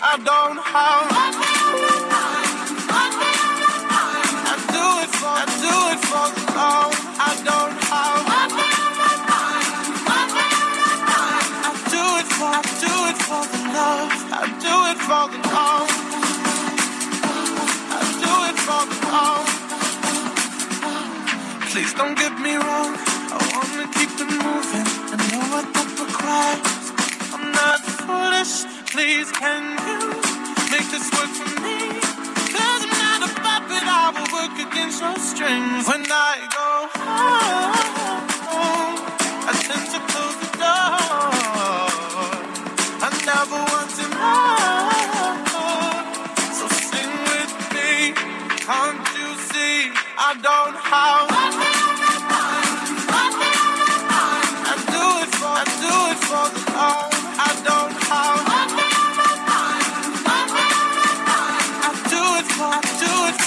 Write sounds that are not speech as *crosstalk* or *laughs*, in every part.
I the. I to know. See? I don't have. It for, I do it for the love. I don't have. I do it for, I do it for the love. I do it for the love. I do it for the love. Please don't get me wrong. I wanna keep it moving. I know what that requires. I'm not foolish. Please, can you make this work for me? Cause I'm not a puppet. I will work against your strings. When I go home,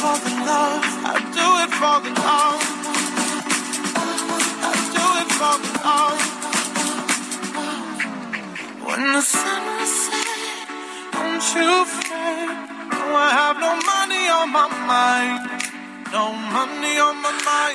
for the love. I do it for the love. I do it for the love. When the sun set, don't you fret. I have. No money on my mind.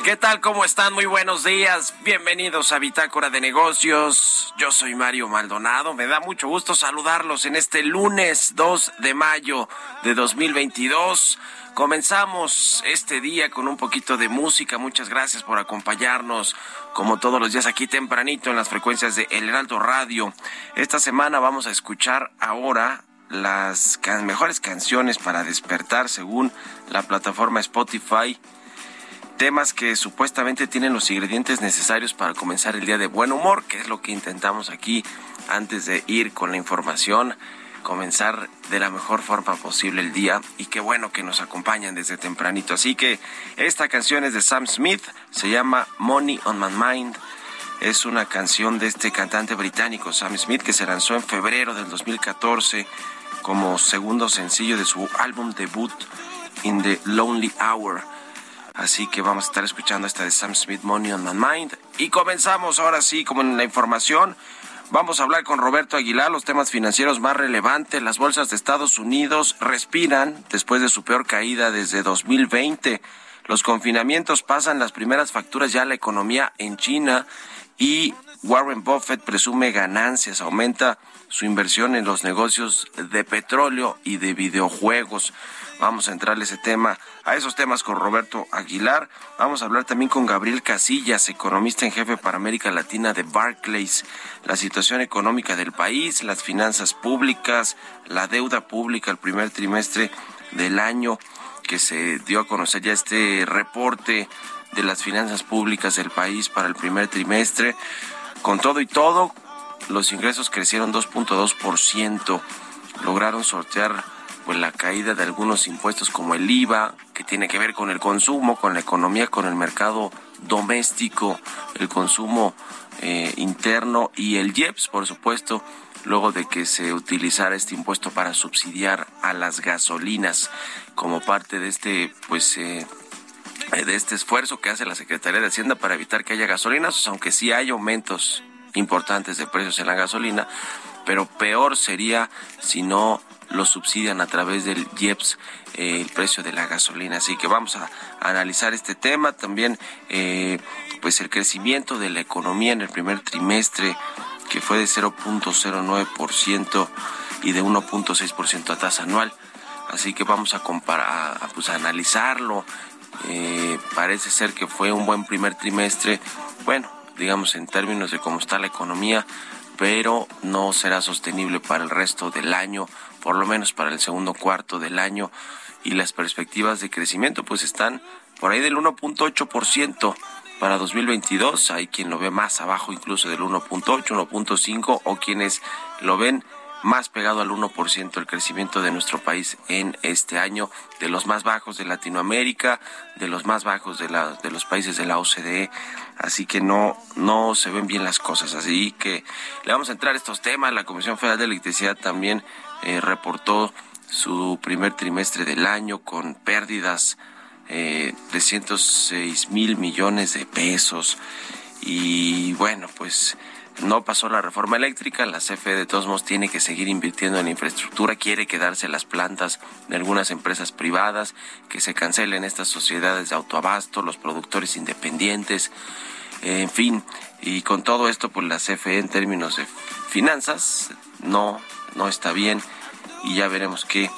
¿Qué tal? ¿Cómo están? Muy buenos días. Bienvenidos a Bitácora de Negocios. Yo soy Mario Maldonado. Me da mucho gusto saludarlos en este lunes 2 de mayo de 2022. Comenzamos este día con un poquito de música. Muchas gracias por acompañarnos como todos los días aquí tempranito en las frecuencias de El Heraldo Radio. Esta semana vamos a escuchar ahora las mejores canciones para despertar según la plataforma Spotify temas que supuestamente tienen los ingredientes necesarios para comenzar el día de buen humor, que es lo que intentamos aquí antes de ir con la información, comenzar de la mejor forma posible el día y qué bueno que nos acompañan desde tempranito. Así que esta canción es de Sam Smith, se llama Money on My Mind. Es una canción de este cantante británico Sam Smith que se lanzó en febrero del 2014 como segundo sencillo de su álbum debut In the Lonely Hour. Así que vamos a estar escuchando esta de Sam Smith, Money on My Mind. Y comenzamos ahora sí, como en la información. Vamos a hablar con Roberto Aguilar, los temas financieros más relevantes. Las bolsas de Estados Unidos respiran después de su peor caída desde 2020. Los confinamientos pasan las primeras facturas ya a la economía en China y Warren Buffett presume ganancias, aumenta su inversión en los negocios de petróleo y de videojuegos. Vamos a entrarle ese tema, a esos temas con Roberto Aguilar. Vamos a hablar también con Gabriel Casillas, economista en jefe para América Latina de Barclays, la situación económica del país, las finanzas públicas, la deuda pública el primer trimestre del año que se dio a conocer ya este reporte de las finanzas públicas del país para el primer trimestre. Con todo y todo, los ingresos crecieron 2.2%. Lograron sortear pues la caída de algunos impuestos como el IVA, que tiene que ver con el consumo, con la economía, con el mercado doméstico, el consumo eh, interno y el IEPS, por supuesto, luego de que se utilizara este impuesto para subsidiar a las gasolinas como parte de este pues eh, de este esfuerzo que hace la Secretaría de Hacienda para evitar que haya gasolinas, aunque sí hay aumentos importantes de precios en la gasolina, pero peor sería si no lo subsidian a través del IEPS eh, el precio de la gasolina. Así que vamos a, analizar este tema. También eh, pues el crecimiento de la economía en el primer trimestre que fue de 0.09%. y de 1.6% a tasa anual. Así que vamos a comparar, a, pues, a analizarlo. Eh, parece ser que fue un buen primer trimestre, bueno, digamos en términos de cómo está la economía, pero no será sostenible para el resto del año, por lo menos para el segundo cuarto del año y las perspectivas de crecimiento pues están por ahí del 1.8% para 2022. Hay quien lo ve más abajo incluso del 1.8, 1.5 o quienes lo ven más pegado al 1% el crecimiento de nuestro país en este año, de los más bajos de Latinoamérica, de los más bajos de, la, de los países de la OCDE, así que no, no se ven bien las cosas, así que le vamos a entrar a estos temas, la Comisión Federal de Electricidad también eh, reportó su primer trimestre del año con pérdidas eh, de 106 mil millones de pesos. Y bueno, pues no pasó la reforma eléctrica, la CFE de todos modos tiene que seguir invirtiendo en infraestructura, quiere quedarse las plantas de algunas empresas privadas, que se cancelen estas sociedades de autoabasto, los productores independientes, en fin, y con todo esto pues la CFE en términos de finanzas no no está bien y ya veremos qué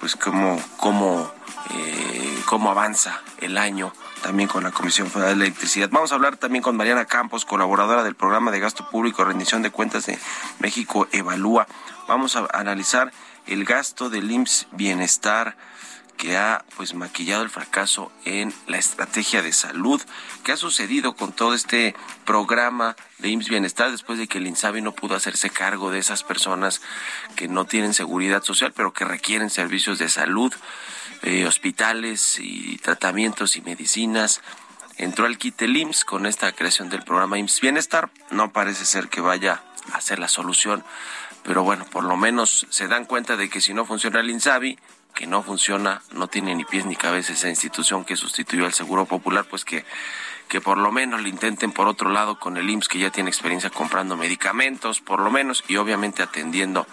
pues cómo cómo eh, cómo avanza el año también con la Comisión Federal de Electricidad. Vamos a hablar también con Mariana Campos, colaboradora del programa de gasto público rendición de cuentas de México Evalúa. Vamos a analizar el gasto del IMSS Bienestar que ha pues maquillado el fracaso en la estrategia de salud. ¿Qué ha sucedido con todo este programa de IMSS Bienestar después de que el INSABI no pudo hacerse cargo de esas personas que no tienen seguridad social pero que requieren servicios de salud? Eh, hospitales y tratamientos y medicinas. Entró al kit el IMSS con esta creación del programa IMSS Bienestar. No parece ser que vaya a ser la solución, pero bueno, por lo menos se dan cuenta de que si no funciona el INSABI, que no funciona, no tiene ni pies ni cabeza esa institución que sustituyó al Seguro Popular, pues que que por lo menos lo intenten por otro lado con el IMSS que ya tiene experiencia comprando medicamentos, por lo menos, y obviamente atendiendo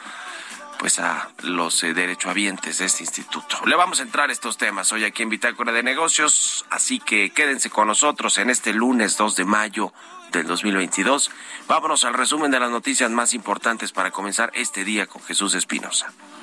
pues a los eh, derechohabientes de este instituto. Le vamos a entrar a estos temas hoy aquí en Bitácora de Negocios, así que quédense con nosotros en este lunes 2 de mayo del 2022. Vámonos al resumen de las noticias más importantes para comenzar este día con Jesús Espinosa.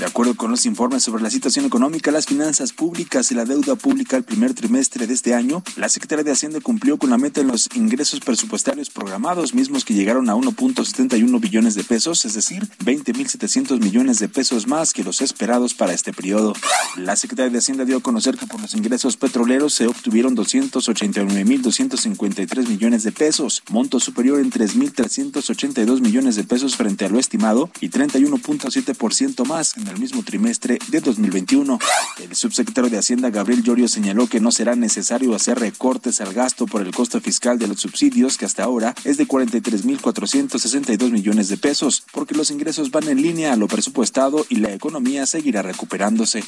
De acuerdo con los informes sobre la situación económica, las finanzas públicas y la deuda pública el primer trimestre de este año, la Secretaría de Hacienda cumplió con la meta en los ingresos presupuestarios programados, mismos que llegaron a 1.71 billones de pesos, es decir, 20.700 millones de pesos más que los esperados para este periodo. La Secretaría de Hacienda dio a conocer que por los ingresos petroleros se obtuvieron 289.253 millones de pesos, monto superior en 3.382 millones de pesos frente a lo estimado y 31.7% más en el mismo trimestre de 2021. El subsecretario de Hacienda, Gabriel Llorio, señaló que no será necesario hacer recortes al gasto por el costo fiscal de los subsidios, que hasta ahora es de 43.462 millones de pesos, porque los ingresos van en línea a lo presupuestado y la economía seguirá recuperándose.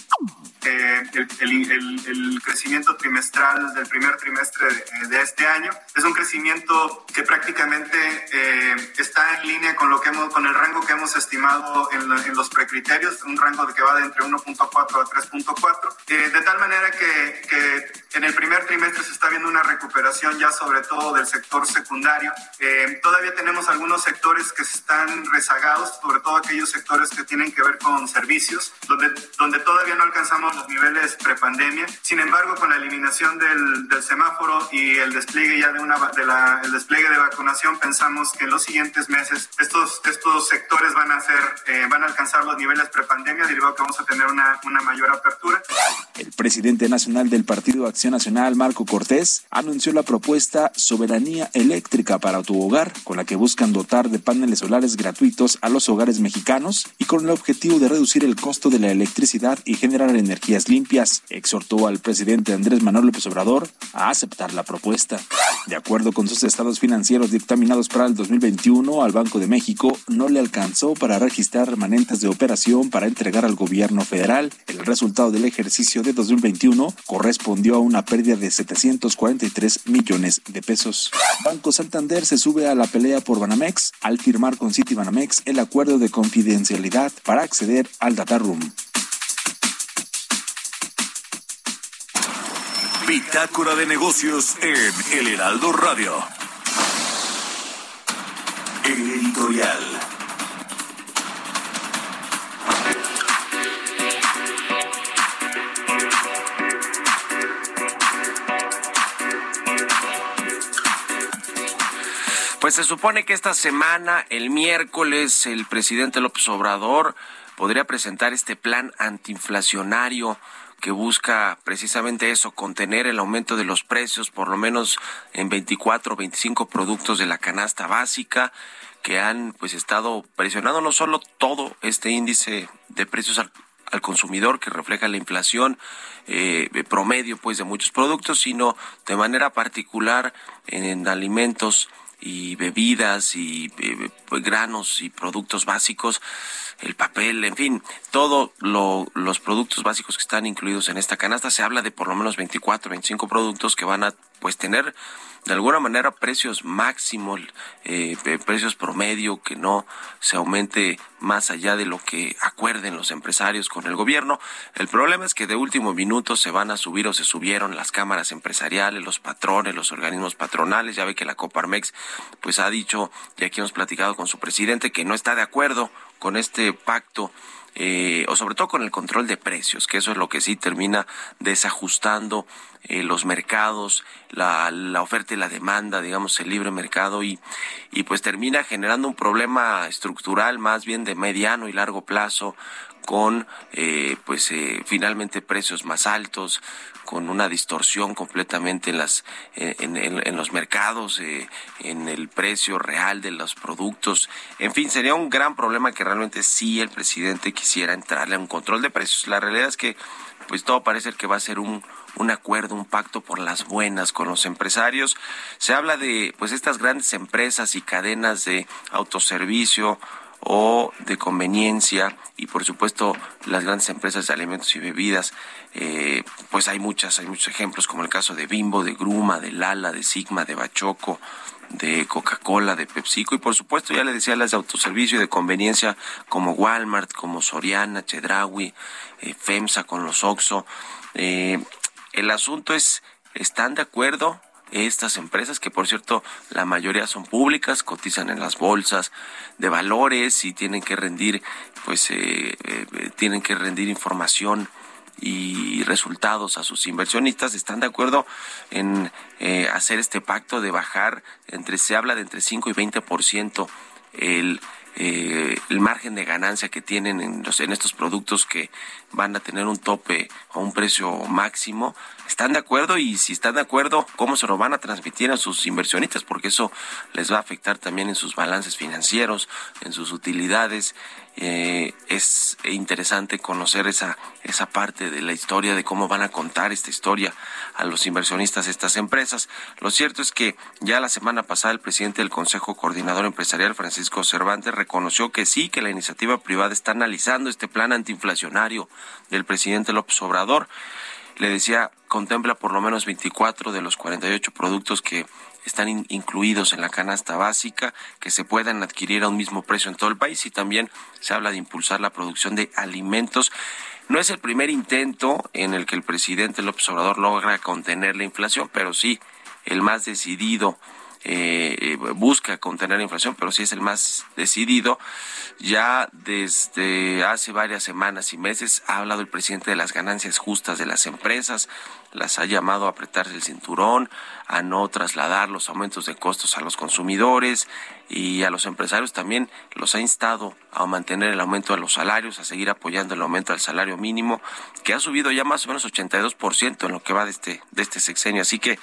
Eh, el, crecimiento trimestral del primer trimestre de, este año es un crecimiento que prácticamente eh, está en línea con lo que hemos, con el rango que hemos estimado en, en los precriterios, un rango de que va de entre 1.4 a 3.4, eh, de tal manera que, que, en el primer trimestre se está viendo una recuperación ya sobre todo del sector secundario. Eh, todavía tenemos algunos sectores que están rezagados, sobre todo aquellos sectores que tienen que ver con servicios, donde, donde todavía no alcanzamos los niveles prepandemia. Sin embargo, con la eliminación del, del semáforo y el despliegue ya de una de la, el despliegue de vacunación, pensamos que en los siguientes meses estos, estos sectores van a ser, eh, van a alcanzar los niveles prepandemia, derivado que vamos a tener una, una mayor apertura. El presidente nacional del Partido Acción Nacional, Marco Cortés, anunció la propuesta Soberanía Eléctrica para tu hogar, con la que buscan dotar de paneles solares gratuitos a los hogares mexicanos y con el objetivo de reducir el costo de la electricidad y generar energía energías limpias. Exhortó al presidente Andrés Manuel López Obrador a aceptar la propuesta. De acuerdo con sus estados financieros dictaminados para el 2021, al Banco de México no le alcanzó para registrar remanentes de operación para entregar al gobierno federal. El resultado del ejercicio de 2021 correspondió a una pérdida de 743 millones de pesos. Banco Santander se sube a la pelea por Banamex al firmar con City Banamex el acuerdo de confidencialidad para acceder al data room. Bitácora de negocios en El Heraldo Radio. Editorial. Pues se supone que esta semana, el miércoles, el presidente López Obrador podría presentar este plan antiinflacionario que busca precisamente eso, contener el aumento de los precios, por lo menos en 24 o 25 productos de la canasta básica que han pues estado presionando no solo todo este índice de precios al, consumidor que refleja la inflación eh, promedio pues de muchos productos, sino de manera particular en alimentos y bebidas y eh, pues, granos y productos básicos, el papel, en fin, todos los productos básicos que están incluidos en esta canasta. Se habla de por lo menos 24, 25 productos que van a pues tener de alguna manera precios máximos, eh, precios promedio, que no se aumente más allá de lo que acuerden los empresarios con el gobierno. El problema es que de último minuto se van a subir o se subieron las cámaras empresariales, los patrones, los organismos patronales. Ya ve que la Coparmex pues ha dicho, y aquí hemos platicado con su presidente, que no está de acuerdo con este pacto eh, o sobre todo con el control de precios, que eso es lo que sí termina desajustando eh, los mercados, la, la, oferta y la demanda, digamos, el libre mercado y, y pues termina generando un problema estructural más bien de mediano y largo plazo con eh, pues eh, finalmente precios más altos con una distorsión completamente en las eh, en, en, los mercados eh, en el precio real de los productos en fin sería un gran problema que realmente sí el presidente quisiera entrarle a un control de precios la realidad es que pues todo parece que va a ser un un acuerdo, un pacto por las buenas con los empresarios. Se habla de pues estas grandes empresas y cadenas de autoservicio o de conveniencia y por supuesto las grandes empresas de alimentos y bebidas eh, pues hay muchas hay muchos ejemplos como el caso de Bimbo de Gruma de Lala de Sigma de Bachoco de Coca-Cola, de PepsiCo y por supuesto ya le decía las de autoservicio y de conveniencia como Walmart, como Soriana, Chedraui, eh, FEMSA con los Oxo. Eh, el asunto es, ¿están de acuerdo? Estas empresas, que por cierto la mayoría son públicas, cotizan en las bolsas de valores y tienen que rendir, pues eh, eh, tienen que rendir información y resultados a sus inversionistas. Están de acuerdo en eh, hacer este pacto de bajar entre se habla de entre 5 y 20% el eh, el margen de ganancia que tienen en, los, en estos productos que van a tener un tope o un precio máximo. ¿Están de acuerdo? Y si están de acuerdo, ¿cómo se lo van a transmitir a sus inversionistas? Porque eso les va a afectar también en sus balances financieros, en sus utilidades eh, es interesante conocer esa, esa parte de la historia, de cómo van a contar esta historia a los inversionistas de estas empresas. Lo cierto es que ya la semana pasada el presidente del Consejo Coordinador Empresarial, Francisco Cervantes, reconoció que sí, que la iniciativa privada está analizando este plan antiinflacionario del presidente López Obrador. Le decía, contempla por lo menos 24 de los 48 productos que están incluidos en la canasta básica, que se puedan adquirir a un mismo precio en todo el país y también se habla de impulsar la producción de alimentos. No es el primer intento en el que el presidente López Obrador logra contener la inflación, pero sí el más decidido eh, eh, busca contener la inflación, pero sí es el más decidido. Ya desde hace varias semanas y meses ha hablado el presidente de las ganancias justas de las empresas, las ha llamado a apretarse el cinturón, a no trasladar los aumentos de costos a los consumidores y a los empresarios también los ha instado a mantener el aumento de los salarios, a seguir apoyando el aumento del salario mínimo, que ha subido ya más o menos 82% en lo que va de este, de este sexenio. Así que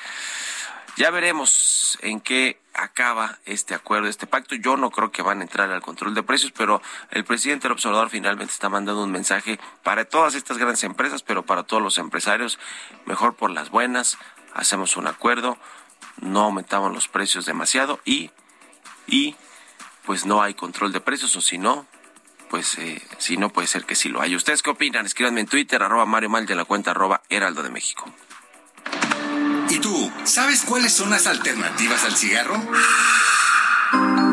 ya veremos en qué acaba este acuerdo, este pacto. Yo no creo que van a entrar al control de precios, pero el presidente del observador finalmente está mandando un mensaje para todas estas grandes empresas, pero para todos los empresarios, mejor por las buenas, hacemos un acuerdo, no aumentamos los precios demasiado y, y pues no hay control de precios, o si no, pues eh, si no puede ser que sí lo haya. ¿Ustedes qué opinan? Escríbanme en Twitter, arroba Mario Mal de la cuenta arroba Heraldo de México. ¿Y tú, sabes cuáles son las alternativas al cigarro?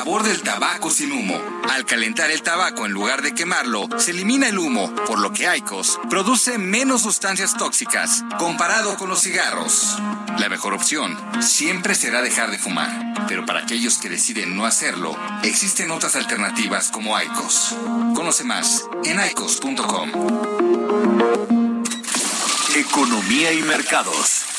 del tabaco sin humo. Al calentar el tabaco en lugar de quemarlo, se elimina el humo, por lo que Aicos produce menos sustancias tóxicas comparado con los cigarros. La mejor opción siempre será dejar de fumar, pero para aquellos que deciden no hacerlo, existen otras alternativas como Aicos. Conoce más en aicos.com. Economía y mercados.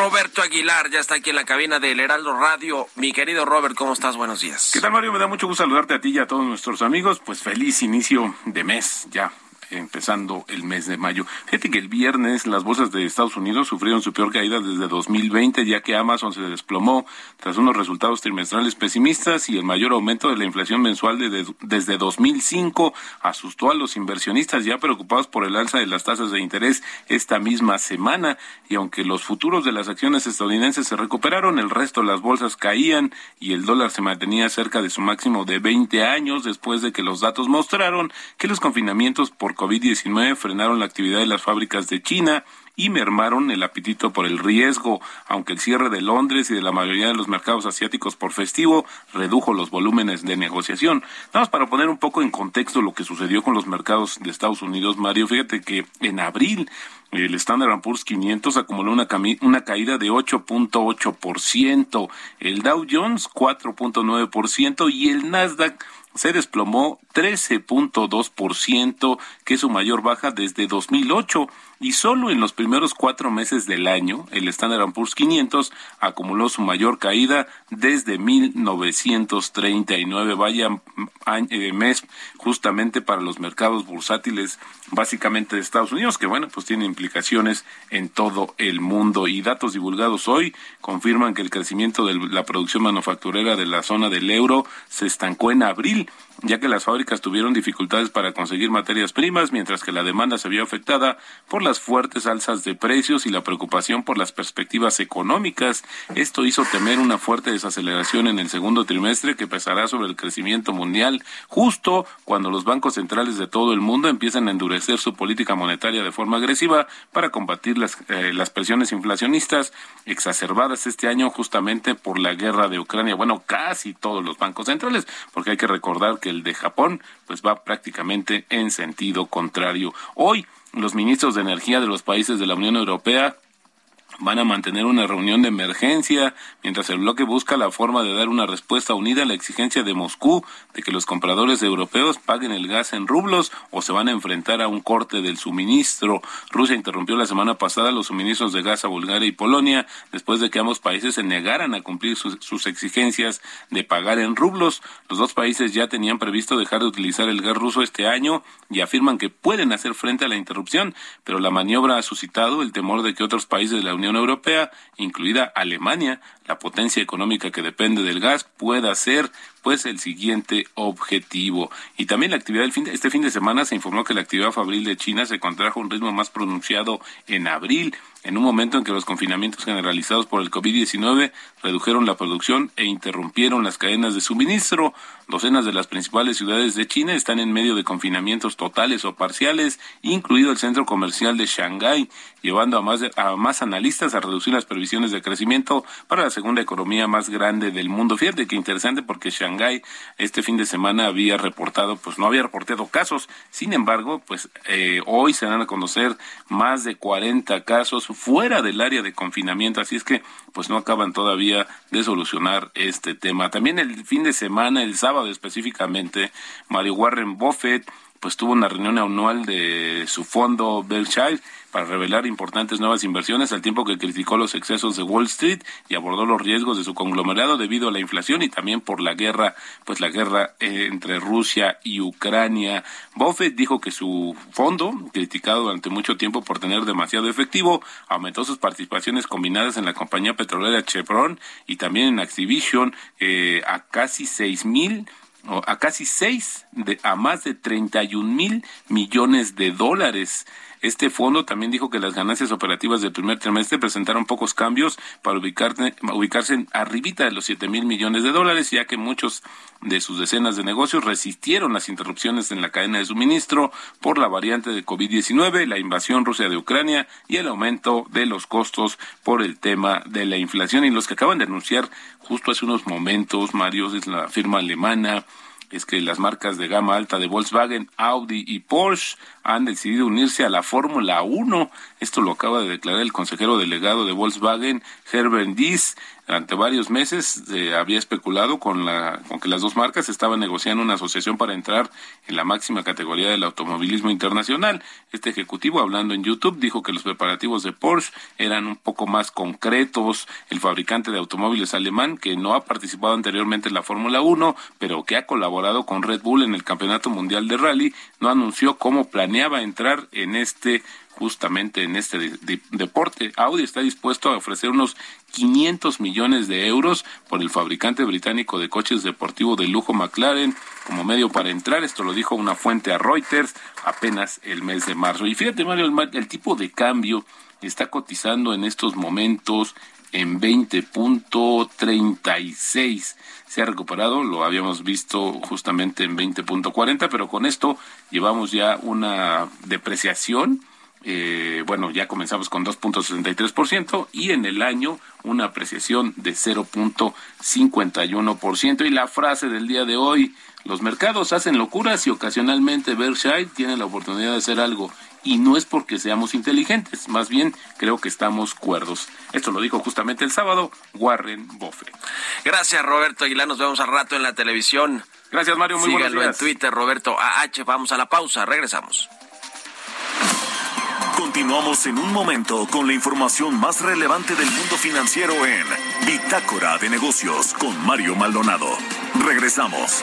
Roberto Aguilar ya está aquí en la cabina del Heraldo Radio. Mi querido Robert, ¿cómo estás? Buenos días. ¿Qué tal, Mario? Me da mucho gusto saludarte a ti y a todos nuestros amigos. Pues feliz inicio de mes ya empezando el mes de mayo. Fíjate que el viernes las bolsas de Estados Unidos sufrieron su peor caída desde 2020, ya que Amazon se desplomó tras unos resultados trimestrales pesimistas y el mayor aumento de la inflación mensual de, desde 2005 asustó a los inversionistas ya preocupados por el alza de las tasas de interés esta misma semana. Y aunque los futuros de las acciones estadounidenses se recuperaron, el resto de las bolsas caían y el dólar se mantenía cerca de su máximo de 20 años después de que los datos mostraron que los confinamientos por COVID-19 frenaron la actividad de las fábricas de China y mermaron el apetito por el riesgo, aunque el cierre de Londres y de la mayoría de los mercados asiáticos por festivo redujo los volúmenes de negociación. Nada más para poner un poco en contexto lo que sucedió con los mercados de Estados Unidos, Mario, fíjate que en abril el Standard Poor's 500 acumuló una, una caída de 8.8%, el Dow Jones 4.9% y el Nasdaq se desplomó 13.2%, que es su mayor baja desde 2008 y solo en los primeros cuatro meses del año el Standard Poor's 500 acumuló su mayor caída desde 1939. Vaya eh, mes justamente para los mercados bursátiles básicamente de Estados Unidos, que bueno, pues tiene implicaciones en todo el mundo. Y datos divulgados hoy confirman que el crecimiento de la producción manufacturera de la zona del euro se estancó en abril ya que las fábricas tuvieron dificultades para conseguir materias primas, mientras que la demanda se vio afectada por las fuertes alzas de precios y la preocupación por las perspectivas económicas. Esto hizo temer una fuerte desaceleración en el segundo trimestre que pesará sobre el crecimiento mundial, justo cuando los bancos centrales de todo el mundo empiezan a endurecer su política monetaria de forma agresiva para combatir las, eh, las presiones inflacionistas exacerbadas este año justamente por la guerra de Ucrania. Bueno, casi todos los bancos centrales, porque hay que recordar que el de Japón, pues va prácticamente en sentido contrario. Hoy, los ministros de energía de los países de la Unión Europea van a mantener una reunión de emergencia mientras el bloque busca la forma de dar una respuesta unida a la exigencia de Moscú de que los compradores europeos paguen el gas en rublos o se van a enfrentar a un corte del suministro. Rusia interrumpió la semana pasada los suministros de gas a Bulgaria y Polonia después de que ambos países se negaran a cumplir sus, exigencias de pagar en rublos. Los dos países ya tenían previsto dejar de utilizar el gas ruso este año y afirman que pueden hacer frente a la interrupción, pero la maniobra ha suscitado el temor de que otros países de la Unión Europea, incluida Alemania, la potencia económica que depende del gas, pueda ser pues el siguiente objetivo. Y también la actividad del fin de, este fin de semana se informó que la actividad fabril de China se contrajo a un ritmo más pronunciado en abril, en un momento en que los confinamientos generalizados por el COVID-19 redujeron la producción e interrumpieron las cadenas de suministro. Docenas de las principales ciudades de China están en medio de confinamientos totales o parciales, incluido el centro comercial de Shanghái, llevando a más, a más analistas a reducir las previsiones de crecimiento para la segunda economía más grande del mundo. Fíjate que interesante porque Shanghái Shanghái este fin de semana había reportado, pues no había reportado casos. Sin embargo, pues eh, hoy se dan a conocer más de 40 casos fuera del área de confinamiento, así es que pues no acaban todavía de solucionar este tema. También el fin de semana, el sábado específicamente, Mario Warren Buffett pues tuvo una reunión anual de su fondo Berkshire para revelar importantes nuevas inversiones al tiempo que criticó los excesos de Wall Street y abordó los riesgos de su conglomerado debido a la inflación y también por la guerra, pues la guerra eh, entre Rusia y Ucrania. Buffett dijo que su fondo, criticado durante mucho tiempo por tener demasiado efectivo, aumentó sus participaciones combinadas en la compañía petrolera Chevron y también en Activision eh, a casi seis mil a casi seis, de, a más de 31 mil millones de dólares. Este fondo también dijo que las ganancias operativas del primer trimestre presentaron pocos cambios para ubicarse, ubicarse arribita de los siete mil millones de dólares, ya que muchos de sus decenas de negocios resistieron las interrupciones en la cadena de suministro por la variante de COVID-19, la invasión rusa de Ucrania y el aumento de los costos por el tema de la inflación. Y los que acaban de anunciar justo hace unos momentos, Mario, es la firma alemana, es que las marcas de gama alta de Volkswagen, Audi y Porsche han decidido unirse a la Fórmula 1. Esto lo acaba de declarar el consejero delegado de Volkswagen, Herbert Dies. Ante varios meses eh, había especulado con, la, con que las dos marcas estaban negociando una asociación para entrar en la máxima categoría del automovilismo internacional. Este ejecutivo, hablando en YouTube, dijo que los preparativos de Porsche eran un poco más concretos. El fabricante de automóviles alemán, que no ha participado anteriormente en la Fórmula 1, pero que ha colaborado con Red Bull en el Campeonato Mundial de Rally, no anunció cómo planeaba entrar en este justamente en este deporte. Audi está dispuesto a ofrecer unos 500 millones de euros por el fabricante británico de coches deportivos de lujo McLaren como medio para entrar. Esto lo dijo una fuente a Reuters apenas el mes de marzo. Y fíjate, Mario, el, el tipo de cambio está cotizando en estos momentos en 20.36. Se ha recuperado, lo habíamos visto justamente en 20.40, pero con esto llevamos ya una depreciación eh, bueno, ya comenzamos con 2.63% y en el año una apreciación de 0.51%. Y la frase del día de hoy, los mercados hacen locuras y ocasionalmente Berkshire tiene la oportunidad de hacer algo. Y no es porque seamos inteligentes, más bien creo que estamos cuerdos. Esto lo dijo justamente el sábado Warren Buffett. Gracias Roberto Aguilar, nos vemos al rato en la televisión. Gracias Mario, muy Síganlo buenos días. en Twitter, Roberto AH. Vamos a la pausa, regresamos. Continuamos en un momento con la información más relevante del mundo financiero en Bitácora de Negocios con Mario Maldonado. Regresamos.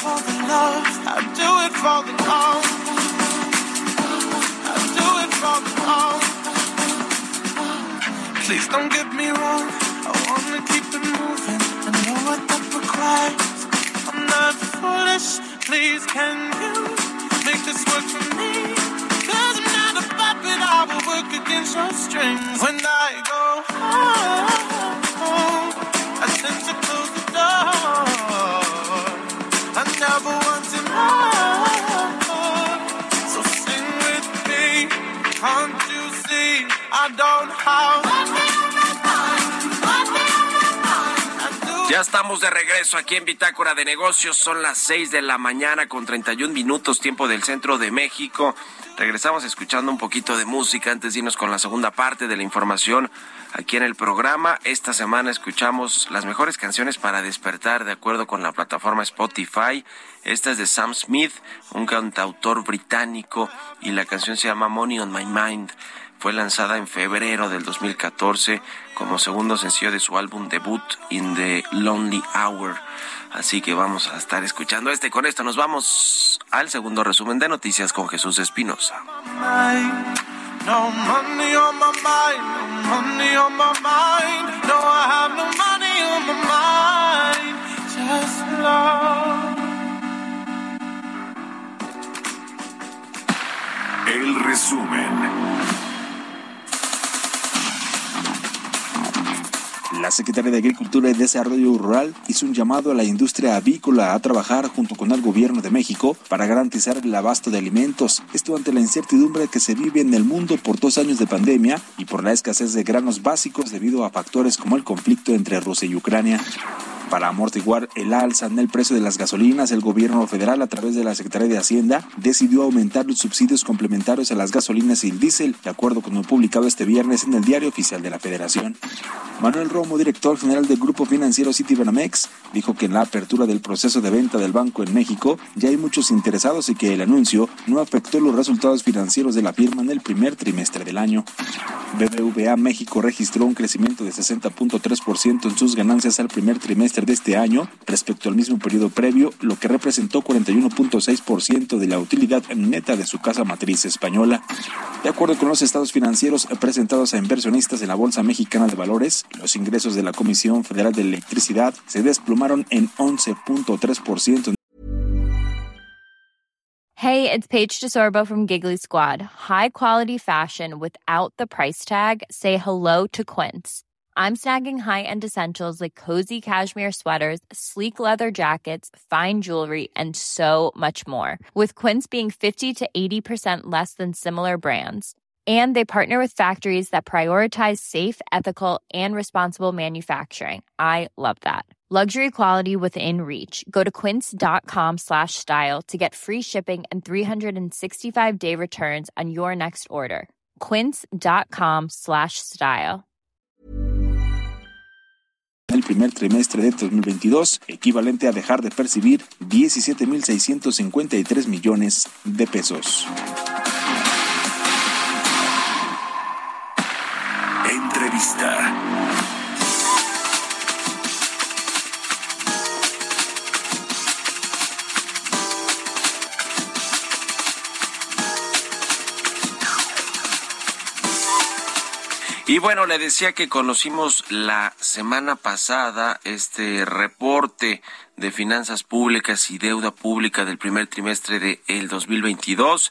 For the love. I do it for the love. I do it for the love. Please don't get me wrong. I wanna keep it moving. I know what that requires. I'm not foolish. Please, can you make this work for me? Cause I'm not a puppet. I will work against your strings. When I go home, Ya estamos de regreso aquí en Bitácora de Negocios. Son las 6 de la mañana con 31 minutos tiempo del centro de México. Regresamos escuchando un poquito de música antes de irnos con la segunda parte de la información aquí en el programa. Esta semana escuchamos las mejores canciones para despertar de acuerdo con la plataforma Spotify. Esta es de Sam Smith, un cantautor británico y la canción se llama Money on My Mind. Fue lanzada en febrero del 2014 como segundo sencillo de su álbum debut In the Lonely Hour. Así que vamos a estar escuchando este. Con esto nos vamos al segundo resumen de noticias con Jesús Espinosa. No money on my mind, no money on my mind. No, I have no money on my mind, just love. El resumen. La Secretaría de Agricultura y Desarrollo Rural hizo un llamado a la industria avícola a trabajar junto con el gobierno de México para garantizar el abasto de alimentos. Esto ante la incertidumbre que se vive en el mundo por dos años de pandemia y por la escasez de granos básicos debido a factores como el conflicto entre Rusia y Ucrania. Para amortiguar el alza en el precio de las gasolinas, el gobierno federal, a través de la Secretaría de Hacienda, decidió aumentar los subsidios complementarios a las gasolinas y el diésel, de acuerdo con lo publicado este viernes en el Diario Oficial de la Federación. Manuel Romo, director general del Grupo Financiero Citibanamex, dijo que en la apertura del proceso de venta del banco en México ya hay muchos interesados y que el anuncio no afectó los resultados financieros de la firma en el primer trimestre del año. BBVA México registró un crecimiento de 60.3% en sus ganancias al primer trimestre de este año respecto al mismo periodo previo, lo que representó 41.6% de la utilidad neta de su casa matriz española. De acuerdo con los estados financieros presentados a inversionistas en la Bolsa Mexicana de Valores, los ingresos de la Comisión Federal de Electricidad se desplomaron en 11.3%. Hey, it's Paige DeSorbo from Giggly Squad. High quality fashion without the price tag. Say hello to Quince. I'm snagging high-end essentials like cozy cashmere sweaters, sleek leather jackets, fine jewelry, and so much more. With Quince being 50 to 80% less than similar brands. And they partner with factories that prioritize safe, ethical, and responsible manufacturing. I love that. Luxury quality within reach. Go to quince.com slash style to get free shipping and 365 day returns on your next order. Quince.com slash style. el primer trimestre de 2022, equivalente a dejar de percibir 17.653 millones de pesos. Bueno, le decía que conocimos la semana pasada este reporte de finanzas públicas y deuda pública del primer trimestre de el 2022.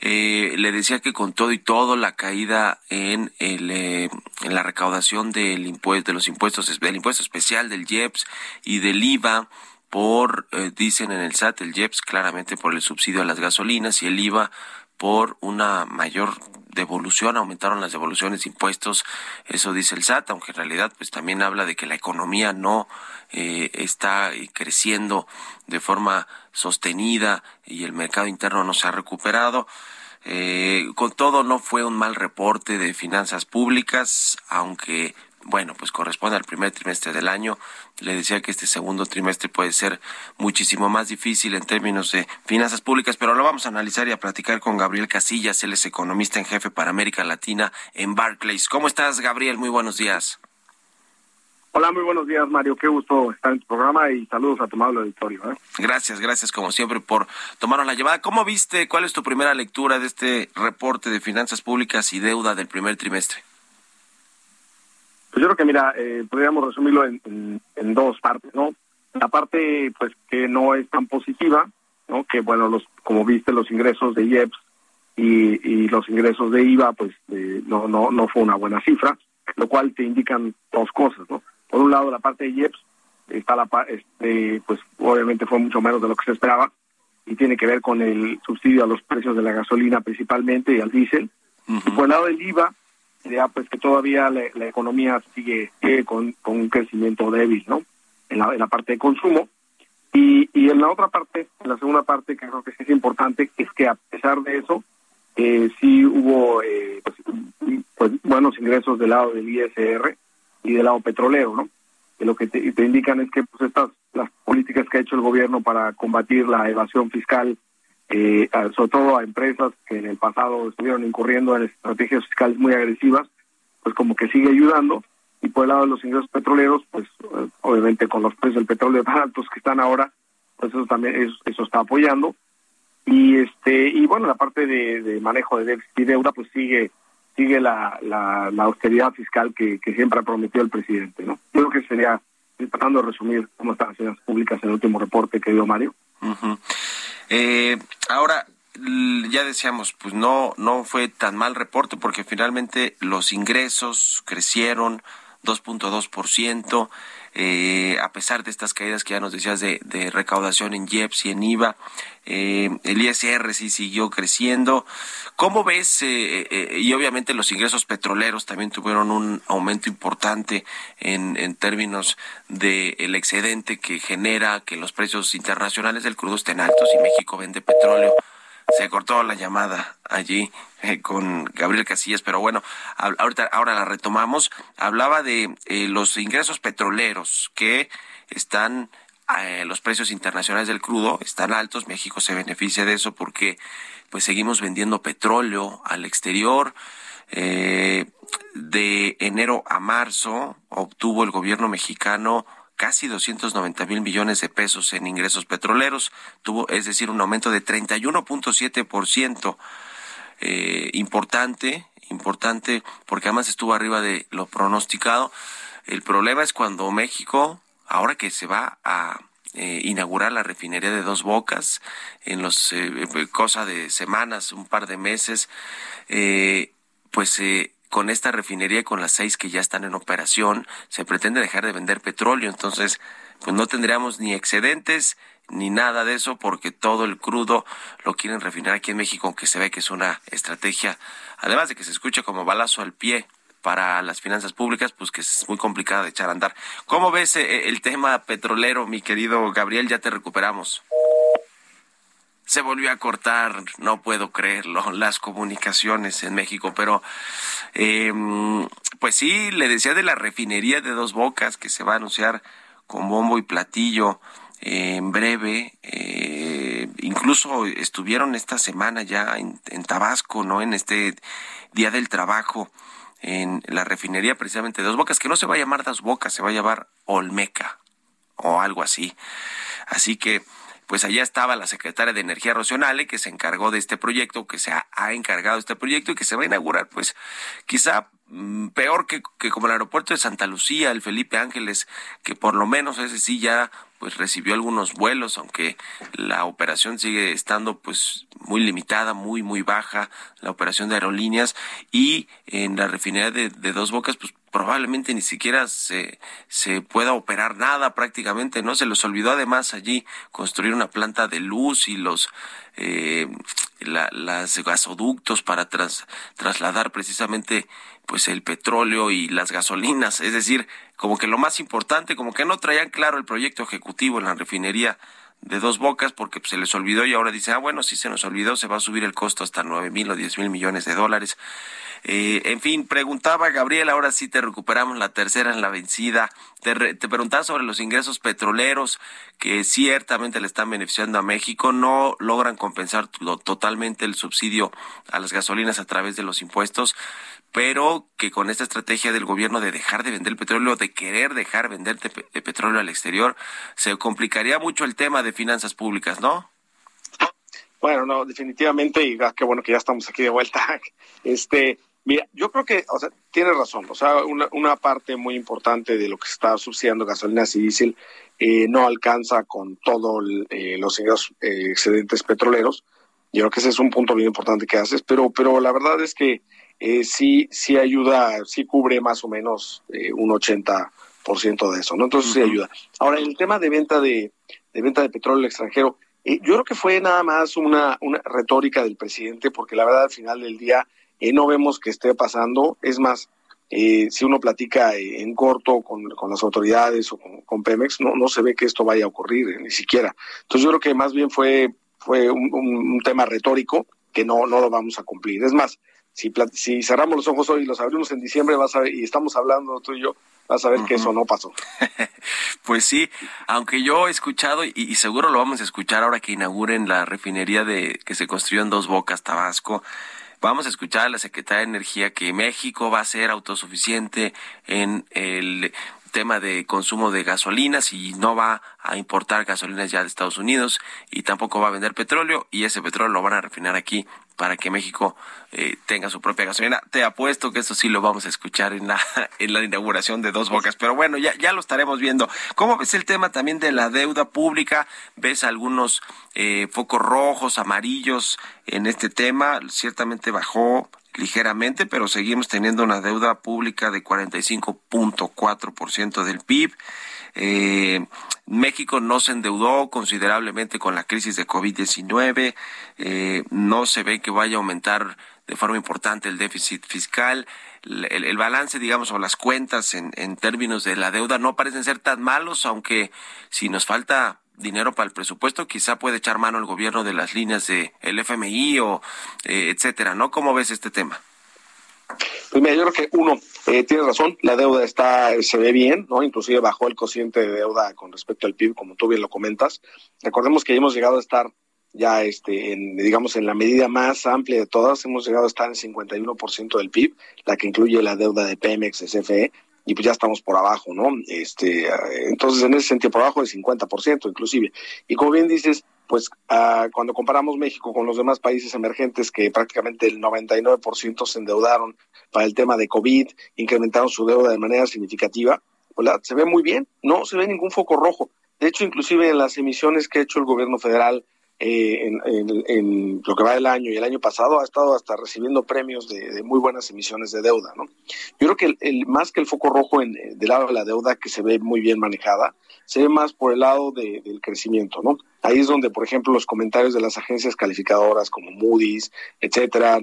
Eh, le decía que con todo y todo la caída en el eh, la recaudación del impuesto de los impuestos del impuesto especial del IEPS y del IVA por eh, dicen en el SAT el IEPS claramente por el subsidio a las gasolinas y el IVA por una mayor devolución, aumentaron las devoluciones de impuestos, eso dice el SAT, aunque en realidad pues también habla de que la economía no eh, está creciendo de forma sostenida y el mercado interno no se ha recuperado. Eh, con todo no fue un mal reporte de finanzas públicas, aunque bueno, pues corresponde al primer trimestre del año. Le decía que este segundo trimestre puede ser muchísimo más difícil en términos de finanzas públicas, pero lo vamos a analizar y a platicar con Gabriel Casillas, él es economista en jefe para América Latina en Barclays. ¿Cómo estás, Gabriel? Muy buenos días. Hola, muy buenos días, Mario. Qué gusto estar en tu programa y saludos a tu amable auditorio. ¿eh? Gracias, gracias como siempre por tomarnos la llamada. ¿Cómo viste, cuál es tu primera lectura de este reporte de finanzas públicas y deuda del primer trimestre? Pues yo creo que, mira, eh, podríamos resumirlo en, dos partes, ¿no? La parte, pues, que no es tan positiva, ¿no? Que, bueno, los como viste, los ingresos de IEPS y, los ingresos de IVA, pues, eh, no, no, no fue una buena cifra, lo cual te indican dos cosas, ¿no? Por un lado, la parte de IEPS, está la este, pues, obviamente fue mucho menos de lo que se esperaba, y tiene que ver con el subsidio a los precios de la gasolina principalmente y al diésel. Por el lado del IVA, ya pues que todavía la, la economía sigue, sigue con, con, un crecimiento débil, ¿no? En la, en la parte de consumo. Y, y en la otra parte, en la segunda parte, que creo que sí es importante, es que a pesar de eso, eh, sí hubo eh, pues, pues, buenos ingresos del lado del ISR y del lado petrolero, ¿no? Que lo que te, te indican es que pues estas las políticas que ha hecho el gobierno para combatir la evasión fiscal eh, sobre todo a empresas que en el pasado estuvieron incurriendo en estrategias fiscales muy agresivas, pues como que sigue ayudando. Y por el lado de los ingresos petroleros, pues eh, obviamente con los precios del petróleo tan altos que están ahora, pues eso también eso, eso está apoyando. Y este y bueno, la parte de, manejo de déficit y deuda, pues sigue sigue la, la, la austeridad fiscal que, siempre ha prometido el presidente. ¿no? Creo que sería tratando de resumir cómo están las finanzas públicas en el último reporte que dio Mario. Eh, ahora, ya decíamos, pues no, no fue tan mal reporte porque finalmente los ingresos crecieron 2.2%, eh, a pesar de estas caídas que ya nos decías de, recaudación en IEPS y en IVA, eh, el ISR sí siguió creciendo. ¿Cómo ves? Eh, eh, y obviamente los ingresos petroleros también tuvieron un aumento importante en, en términos del excedente que genera que los precios internacionales del crudo estén altos y México vende petróleo se cortó la llamada allí eh, con Gabriel Casillas, pero bueno, ahorita ahora la retomamos. Hablaba de eh, los ingresos petroleros que están eh, los precios internacionales del crudo están altos, México se beneficia de eso porque pues seguimos vendiendo petróleo al exterior. de enero a marzo obtuvo el gobierno mexicano casi 290 mil millones de pesos en ingresos petroleros, tuvo, es decir, un aumento de 31.7%, eh, importante, importante, porque además estuvo arriba de lo pronosticado. El problema es cuando México, ahora que se va a eh, inaugurar la refinería de Dos Bocas, en los eh, cosa de semanas, un par de meses, eh, pues eh, con esta refinería con las seis que ya están en operación, se pretende dejar de vender petróleo. Entonces, pues no tendríamos ni excedentes ni nada de eso porque todo el crudo lo quieren refinar aquí en México, aunque se ve que es una estrategia, además de que se escucha como balazo al pie para las finanzas públicas, pues que es muy complicada de echar a andar. ¿Cómo ves eh, el tema petrolero, mi querido Gabriel? Ya te recuperamos se volvió a cortar, no puedo creerlo, *laughs* las comunicaciones en México, pero eh, pues sí, le decía de la refinería de Dos Bocas que se va a anunciar con bombo y platillo en breve, eh, incluso estuvieron esta semana ya en, en Tabasco, ¿no? En este Día del Trabajo en la refinería precisamente de Dos Bocas, que no se va a llamar Dos Bocas, se va a llamar Olmeca o algo así. Así que pues allá estaba la secretaria de Energía Rocionale, que se encargó de este proyecto, que se ha, encargado de este proyecto y que se va a inaugurar, pues quizá mm, peor que, que, como el aeropuerto de Santa Lucía, el Felipe Ángeles, que por lo menos ese sí ya pues recibió algunos vuelos, aunque la operación sigue estando pues muy limitada, muy muy baja, la operación de aerolíneas y en la refinería de, de Dos Bocas pues probablemente ni siquiera se, se pueda operar nada prácticamente, ¿no? Se les olvidó además allí construir una planta de luz y los eh, las gasoductos para tras, trasladar precisamente pues el petróleo y las gasolinas, es decir, como que lo más importante, como que no traían claro el proyecto ejecutivo en la refinería de dos bocas porque pues, se les olvidó y ahora dice, ah, bueno, si se nos olvidó, se va a subir el costo hasta nueve mil o diez mil millones de dólares. Eh, en fin, preguntaba Gabriel, ahora sí te recuperamos la tercera en la vencida. Te, te preguntaba sobre los ingresos petroleros que ciertamente le están beneficiando a México. No logran compensar totalmente el subsidio a las gasolinas a través de los impuestos pero que con esta estrategia del gobierno de dejar de vender petróleo, de querer dejar vender de, petróleo al exterior, se complicaría mucho el tema de finanzas públicas, ¿no? Bueno, no, definitivamente, y ah, qué bueno que ya estamos aquí de vuelta. *laughs* Este, mira, yo creo que, o sea, tiene razón. O sea, una, una parte muy importante de lo que se está subsidiando gasolinas y diésel eh, no alcanza con todos eh, los ingresos eh, excedentes petroleros. Yo creo que ese es un punto bien importante que haces, pero, pero la verdad es que eh, sí, sí ayuda, sí cubre más o menos eh, un 80% de eso, ¿no? Entonces sí ayuda. Ahora, el tema de venta de, de venta de petróleo extranjero, eh, yo creo que fue nada más una, una retórica del presidente, porque la verdad al final del día eh, no vemos que esté pasando. Es más, eh, si uno platica en corto con, con las autoridades o con, con, Pemex, no, no se ve que esto vaya a ocurrir, ni siquiera. Entonces yo creo que más bien fue, fue un, un tema retórico que no, no lo vamos a cumplir. Es más, si, si cerramos los ojos hoy y los abrimos en diciembre, vas a ver, y estamos hablando tú y yo, vas a ver que eso no pasó. *laughs* pues sí, aunque yo he escuchado, y, seguro lo vamos a escuchar ahora que inauguren la refinería de que se construyó en Dos Bocas, Tabasco, vamos a escuchar a la Secretaría de Energía que México va a ser autosuficiente en el tema de consumo de gasolinas y no va a importar gasolinas ya de Estados Unidos y tampoco va a vender petróleo y ese petróleo lo van a refinar aquí para que México eh, tenga su propia gasolina. Te apuesto que eso sí lo vamos a escuchar en la, *laughs* en la inauguración de Dos Bocas, pero bueno, ya, ya lo estaremos viendo. ¿Cómo ves el tema también de la deuda pública? ¿Ves algunos eh, focos rojos, amarillos en este tema? Ciertamente bajó ligeramente, pero seguimos teniendo una deuda pública de 45.4% del PIB. Eh, México no se endeudó considerablemente con la crisis de COVID-19, eh, no se ve que vaya a aumentar de forma importante el déficit fiscal. El, balance, digamos, o las cuentas en, en términos de la deuda no parecen ser tan malos, aunque si nos falta dinero para el presupuesto, quizá puede echar mano el gobierno de las líneas de el FMI o eh, etcétera, ¿no? ¿Cómo ves este tema? Pues mira, yo creo que uno, eh, tiene razón, la deuda está, se ve bien, ¿no? Inclusive bajó el cociente de deuda con respecto al PIB, como tú bien lo comentas. Recordemos que hemos llegado a estar ya, este, en, digamos, en la medida más amplia de todas, hemos llegado a estar en 51% del PIB, la que incluye la deuda de Pemex, CFE, y pues ya estamos por abajo, ¿no? Este, entonces, en ese sentido, por abajo de 50% inclusive. Y como bien dices, pues uh, cuando comparamos México con los demás países emergentes que prácticamente el 99% se endeudaron para el tema de COVID, incrementaron su deuda de manera significativa, pues se ve muy bien, no se ve ningún foco rojo. De hecho, inclusive en las emisiones que ha hecho el gobierno federal eh, en, lo que va del año y el año pasado ha estado hasta recibiendo premios de, muy buenas emisiones de deuda, ¿no? Yo creo que el, más que el foco rojo en, del lado de la deuda que se ve muy bien manejada, se ve más por el lado del crecimiento, ¿no? Ahí es donde, por ejemplo, los comentarios de las agencias calificadoras como Moody's, etcétera,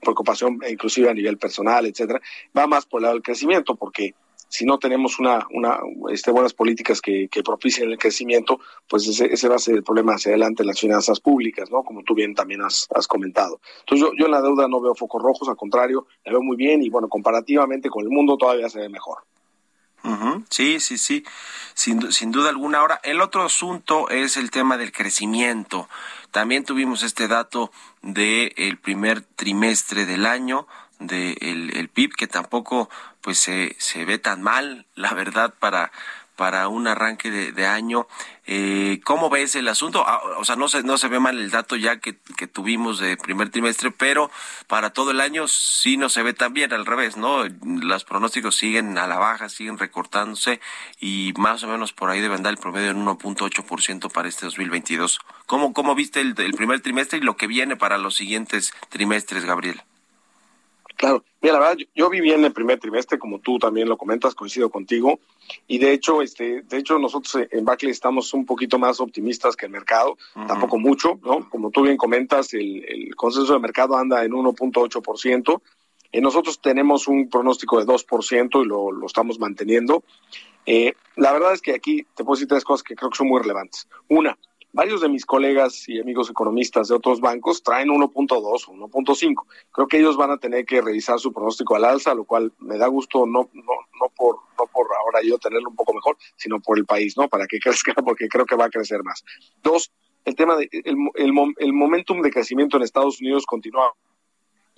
preocupación inclusive a nivel personal, etcétera, va más por el lado del crecimiento, porque si no tenemos una, una este, buenas políticas que, propicien el crecimiento, pues ese, ese, va a ser el problema hacia adelante en las finanzas públicas, ¿no? Como tú bien también has, has comentado. Entonces yo, yo en la deuda no veo focos rojos, al contrario, la veo muy bien y bueno, comparativamente con el mundo todavía se ve mejor. Sí, sí, sí, sin, sin duda alguna. Ahora, el otro asunto es el tema del crecimiento. También tuvimos este dato del el primer trimestre del año, del de el PIB, que tampoco pues se, se ve tan mal, la verdad, para, para un arranque de, año. Eh, ¿Cómo ves el asunto? Ah, o sea, no se, no se ve mal el dato ya que, que, tuvimos de primer trimestre, pero para todo el año sí no se ve tan bien, al revés, ¿no? Los pronósticos siguen a la baja, siguen recortándose y más o menos por ahí debe andar el promedio en 1.8% para este 2022. ¿Cómo, cómo viste el primer trimestre y lo que viene para los siguientes trimestres, Gabriel? Claro, mira, la verdad, yo, viví en el primer trimestre, como tú también lo comentas, coincido contigo, y de hecho, este, de hecho nosotros en Barclays estamos un poquito más optimistas que el mercado, tampoco mucho, ¿no? Como tú bien comentas, el, el consenso de mercado anda en 1.8%, y nosotros tenemos un pronóstico de 2% y lo, lo estamos manteniendo. Eh, la verdad es que aquí te puedo decir tres cosas que creo que son muy relevantes. Una, varios de mis colegas y amigos economistas de otros bancos traen 1.2 o 1.5. Creo que ellos van a tener que revisar su pronóstico al alza, lo cual me da gusto no no no por no por ahora yo tenerlo un poco mejor, sino por el país, ¿no? Para que *laughs* crezca, porque creo que va a crecer más. Dos, el tema de el, el, el momentum de crecimiento en Estados Unidos continúa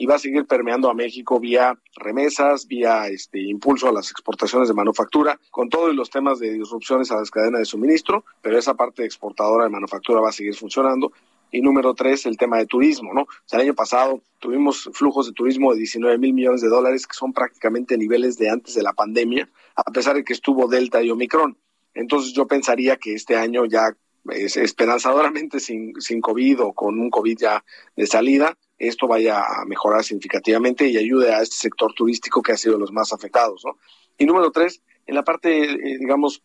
y va a seguir permeando a México vía remesas, vía este impulso a las exportaciones de manufactura, con todos los temas de disrupciones a las cadenas de suministro, pero esa parte exportadora de manufactura va a seguir funcionando. Y número tres, el tema de turismo, ¿no? O sea, el año pasado tuvimos flujos de turismo de 19 mil millones de dólares, que son prácticamente niveles de antes de la pandemia, a pesar de que estuvo Delta y Omicron. Entonces yo pensaría que este año ya es esperanzadoramente sin, sin COVID o con un COVID ya de salida, esto vaya a mejorar significativamente y ayude a este sector turístico que ha sido los más afectados. ¿no? Y número tres, en la parte, eh, digamos,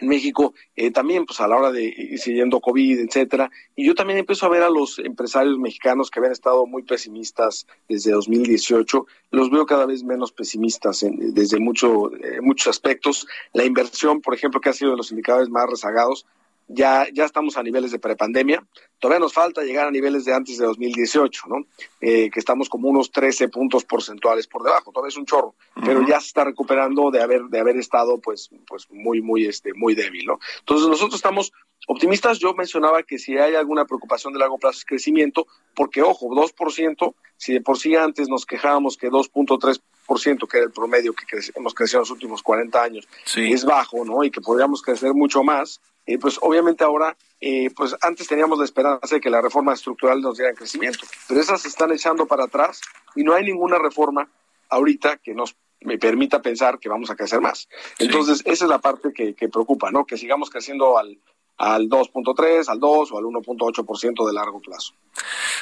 en México, eh, también pues a la hora de ir siguiendo COVID, etcétera, y yo también empiezo a ver a los empresarios mexicanos que habían estado muy pesimistas desde 2018, los veo cada vez menos pesimistas en, desde mucho, eh, muchos aspectos. La inversión, por ejemplo, que ha sido de los indicadores más rezagados, ya, ya estamos a niveles de prepandemia. Todavía nos falta llegar a niveles de antes de 2018, ¿no? Eh, que estamos como unos 13 puntos porcentuales por debajo. Todavía es un chorro, pero ya se está recuperando de haber, de haber estado, pues, pues muy, muy, este, muy débil, ¿no? Entonces nosotros estamos optimistas. Yo mencionaba que si hay alguna preocupación de largo plazo es crecimiento, porque ojo, 2%, si de por sí antes nos quejábamos que 2.3 2%, que era el promedio que hemos crecido en los últimos 40 años, es bajo, ¿no? Y que podríamos crecer mucho más, eh, pues obviamente ahora, eh, pues antes teníamos la esperanza de que la reforma estructural nos diera crecimiento, pero esas se están echando para atrás y no hay ninguna reforma ahorita que nos me permita pensar que vamos a crecer más. Entonces, esa es la parte que, que preocupa, ¿no? Que sigamos creciendo al, al 2.3, al 2 o al 1.8% de largo plazo.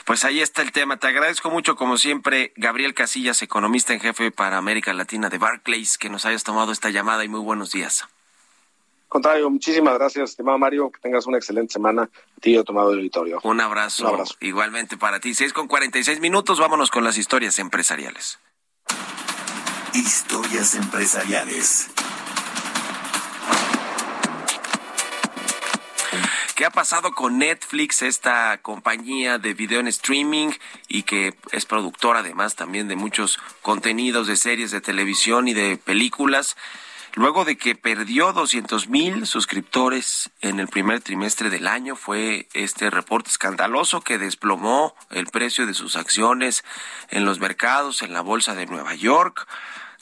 Pues ahí está el tema. Te agradezco mucho, como siempre, Gabriel Casillas, economista en jefe para América Latina de Barclays, que nos hayas tomado esta llamada y muy buenos días. Contrario, muchísimas gracias, estimado Mario. Que tengas una excelente semana. Tío tomado el auditorio. Un abrazo. Un abrazo. Igualmente para ti. 6 con 46 minutos. Vámonos con las historias empresariales. Historias empresariales. ¿Qué ha pasado con Netflix, esta compañía de video en streaming y que es productora además también de muchos contenidos de series de televisión y de películas? Luego de que perdió 200 mil suscriptores en el primer trimestre del año, fue este reporte escandaloso que desplomó el precio de sus acciones en los mercados, en la bolsa de Nueva York.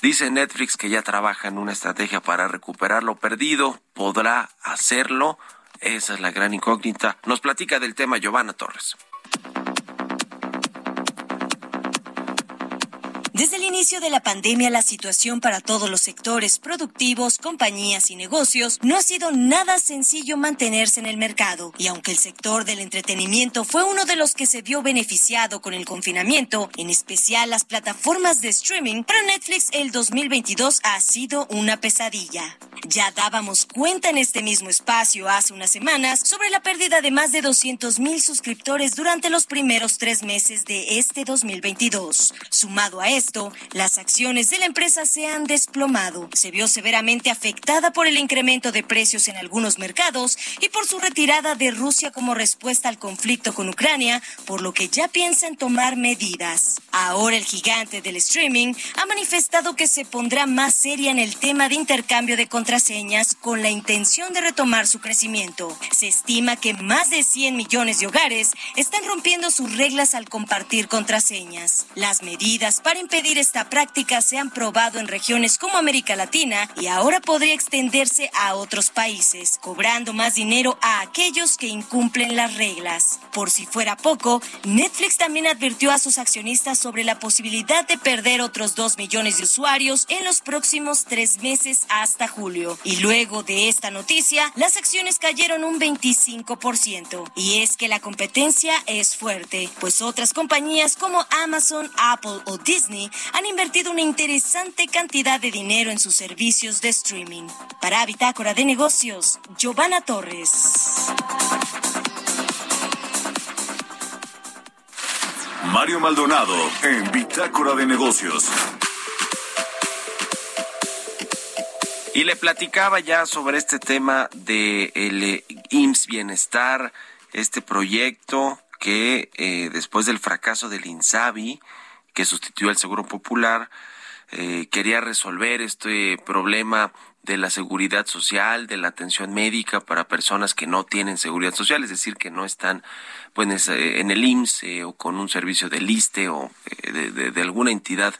Dice Netflix que ya trabaja en una estrategia para recuperar lo perdido. ¿Podrá hacerlo? Esa es la gran incógnita. Nos platica del tema Giovanna Torres. Desde el inicio de la pandemia, la situación para todos los sectores productivos, compañías y negocios no ha sido nada sencillo mantenerse en el mercado. Y aunque el sector del entretenimiento fue uno de los que se vio beneficiado con el confinamiento, en especial las plataformas de streaming, para Netflix el 2022 ha sido una pesadilla. Ya dábamos cuenta en este mismo espacio hace unas semanas sobre la pérdida de más de 200 mil suscriptores durante los primeros tres meses de este 2022. Sumado a las acciones de la empresa se han desplomado. Se vio severamente afectada por el incremento de precios en algunos mercados y por su retirada de Rusia como respuesta al conflicto con Ucrania, por lo que ya piensan tomar medidas. Ahora el gigante del streaming ha manifestado que se pondrá más seria en el tema de intercambio de contraseñas con la intención de retomar su crecimiento. Se estima que más de 100 millones de hogares están rompiendo sus reglas al compartir contraseñas. Las medidas para impedir esta práctica se han probado en regiones como América Latina y ahora podría extenderse a otros países, cobrando más dinero a aquellos que incumplen las reglas. Por si fuera poco, Netflix también advirtió a sus accionistas sobre la posibilidad de perder otros 2 millones de usuarios en los próximos tres meses hasta julio. Y luego de esta noticia, las acciones cayeron un 25%. Y es que la competencia es fuerte, pues otras compañías como Amazon, Apple o Disney han invertido una interesante cantidad de dinero en sus servicios de streaming. Para Bitácora de Negocios, Giovanna Torres. Mario Maldonado en Bitácora de Negocios. Y le platicaba ya sobre este tema de el IMSS Bienestar, este proyecto que eh, después del fracaso del INSABI, que sustituyó al Seguro Popular, eh, quería resolver este problema de la seguridad social, de la atención médica para personas que no tienen seguridad social, es decir, que no están pues, en el IMSS eh, o con un servicio de liste o eh, de, alguna entidad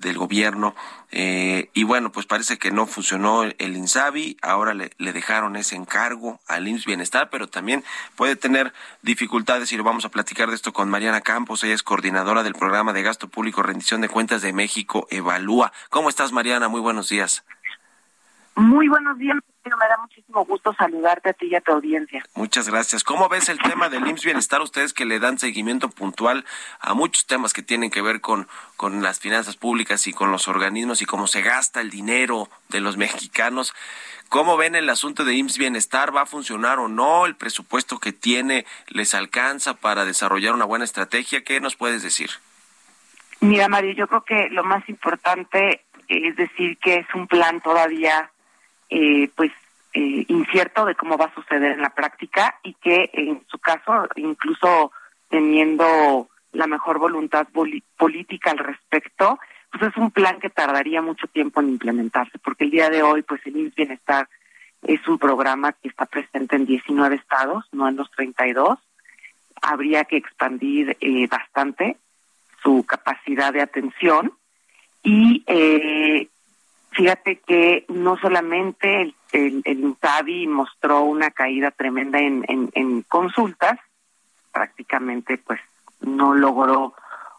del gobierno. Eh, y bueno, pues parece que no funcionó el INSABI, ahora le, le, dejaron ese encargo al IMSS Bienestar, pero también puede tener dificultades y lo vamos a platicar de esto con Mariana Campos, ella es coordinadora del programa de gasto público, rendición de cuentas de México, Evalúa. ¿Cómo estás Mariana? Muy buenos días. Muy buenos días, me da muchísimo gusto saludarte a ti y a tu audiencia. Muchas gracias. ¿Cómo ves el tema del IMSS Bienestar? Ustedes que le dan seguimiento puntual a muchos temas que tienen que ver con, con las finanzas públicas y con los organismos y cómo se gasta el dinero de los mexicanos. ¿Cómo ven el asunto de IMSS Bienestar? ¿Va a funcionar o no? ¿El presupuesto que tiene les alcanza para desarrollar una buena estrategia? ¿Qué nos puedes decir? Mira, Mario, yo creo que lo más importante es decir que es un plan todavía eh, pues eh, incierto de cómo va a suceder en la práctica y que en su caso, incluso teniendo la mejor voluntad política al respecto, pues es un plan que tardaría mucho tiempo en implementarse, porque el día de hoy, pues el Bienestar es un programa que está presente en 19 estados, no en los 32. Habría que expandir eh, bastante su capacidad de atención Y eh, fíjate que no solamente el, el, el mostró una caída tremenda en, en, en consultas, prácticamente pues no logró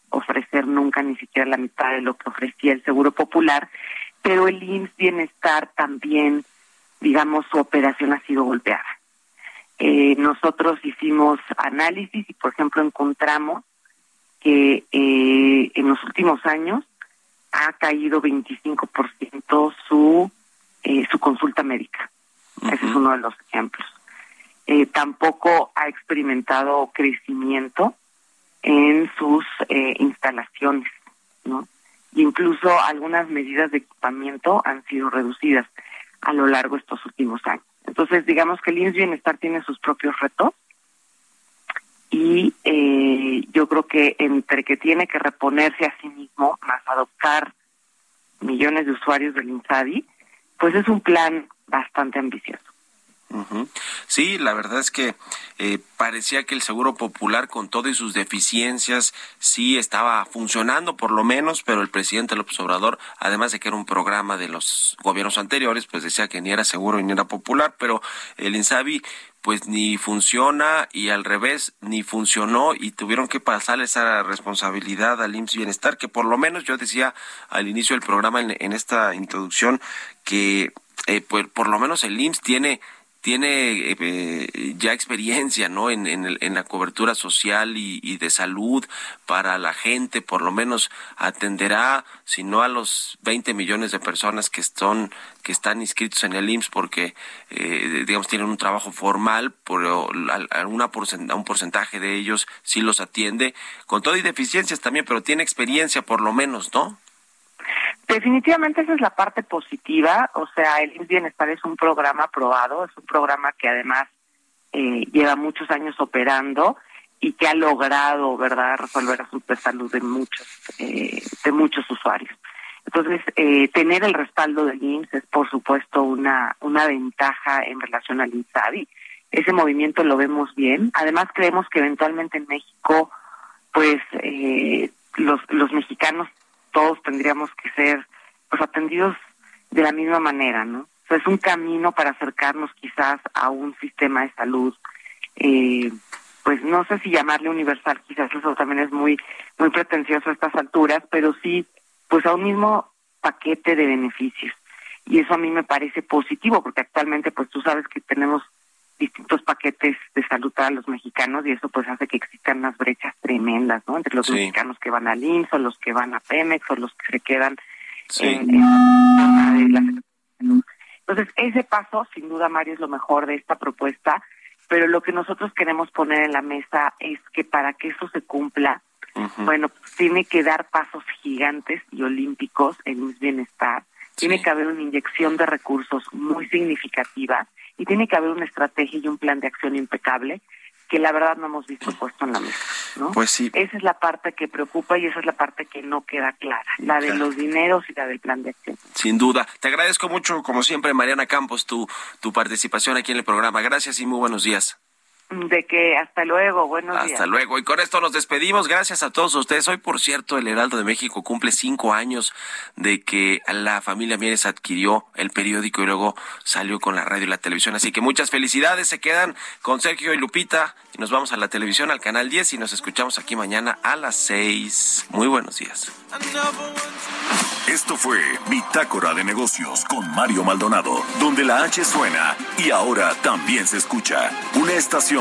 ofrecer nunca ni siquiera la mitad de lo que ofrecía el Seguro Popular, pero el IMSS Bienestar también, digamos, su operación ha sido golpeada. Eh, nosotros hicimos análisis y, por ejemplo, encontramos que eh, en los últimos años ha caído 25% su, eh, su consulta médica. Ese es uno de los ejemplos. Eh, tampoco ha experimentado crecimiento en sus eh, instalaciones, ¿no? incluso algunas medidas de equipamiento han sido reducidas a lo largo de estos últimos años. Entonces, digamos que el INS Bienestar tiene sus propios retos y eh, yo creo que entre que tiene que reponerse a sí mismo, más adoptar millones de usuarios del INSABI, pues es un plan bastante ambicioso. Sí, la verdad es que eh, parecía que el Seguro Popular, con todas sus deficiencias, sí estaba funcionando por lo menos, pero el presidente López Obrador, además de que era un programa de los gobiernos anteriores, pues decía que ni era seguro ni era popular, pero el INSABI pues ni funciona y al revés ni funcionó y tuvieron que pasar esa responsabilidad al IMSS Bienestar, que por lo menos yo decía al inicio del programa en, esta introducción que eh, pues, por lo menos el IMSS tiene tiene eh, ya experiencia ¿no? En, en, la cobertura social y, de salud para la gente, por lo menos atenderá, si no a los 20 millones de personas que están, que están inscritos en el IMSS porque, eh, digamos, tienen un trabajo formal, pero a, un porcentaje de ellos sí los atiende, con todo y deficiencias también, pero tiene experiencia por lo menos, ¿no? Definitivamente esa es la parte positiva, o sea, el Bienestar es un programa aprobado, es un programa que además eh, lleva muchos años operando y que ha logrado, ¿verdad?, resolver asuntos de salud de muchos, eh, de muchos usuarios. Entonces, eh, tener el respaldo del IMSS es, por supuesto, una, una ventaja en relación al INSABI. Ese movimiento lo vemos bien. Además, creemos que eventualmente en México, pues, eh, los, los mexicanos todos tendríamos que ser pues atendidos de la misma manera, ¿no? O sea, es un camino para acercarnos quizás a un sistema de salud, eh, pues no sé si llamarle universal, quizás eso también es muy muy pretencioso a estas alturas, pero sí, pues a un mismo paquete de beneficios. Y eso a mí me parece positivo, porque actualmente, pues tú sabes que tenemos distintos paquetes de salud para los mexicanos y eso pues hace que existan unas brechas tremendas, ¿no? Entre los mexicanos que van al IMSS o los que van a Pemex o los que se quedan en, en, la Entonces, ese paso, sin duda, Mario, es lo mejor de esta propuesta, pero lo que nosotros queremos poner en la mesa es que para que eso se cumpla, bueno, pues, tiene que dar pasos gigantes y olímpicos en bienestar. Tiene que haber una inyección de recursos muy significativa y tiene que haber una estrategia y un plan de acción impecable que la verdad no hemos visto puesto en la mesa, ¿no? Pues sí. Esa es la parte que preocupa y esa es la parte que no queda clara, la de los dineros y la del plan de acción. Sin duda. Te agradezco mucho, como siempre, Mariana Campos, tu, tu participación aquí en el programa. Gracias y muy buenos días. De que hasta luego, buenos días. Hasta luego. Y con esto nos despedimos. Gracias a todos ustedes. Hoy, por cierto, el Heraldo de México cumple cinco años de que la familia Mieres adquirió el periódico y luego salió con la radio y la televisión. Así que muchas felicidades. Se quedan con Sergio y Lupita y nos vamos a la televisión, al canal 10 y nos escuchamos aquí mañana a las 6. Muy buenos días. Esto fue Bitácora de Negocios con Mario Maldonado, donde la H suena y ahora también se escucha. Una estación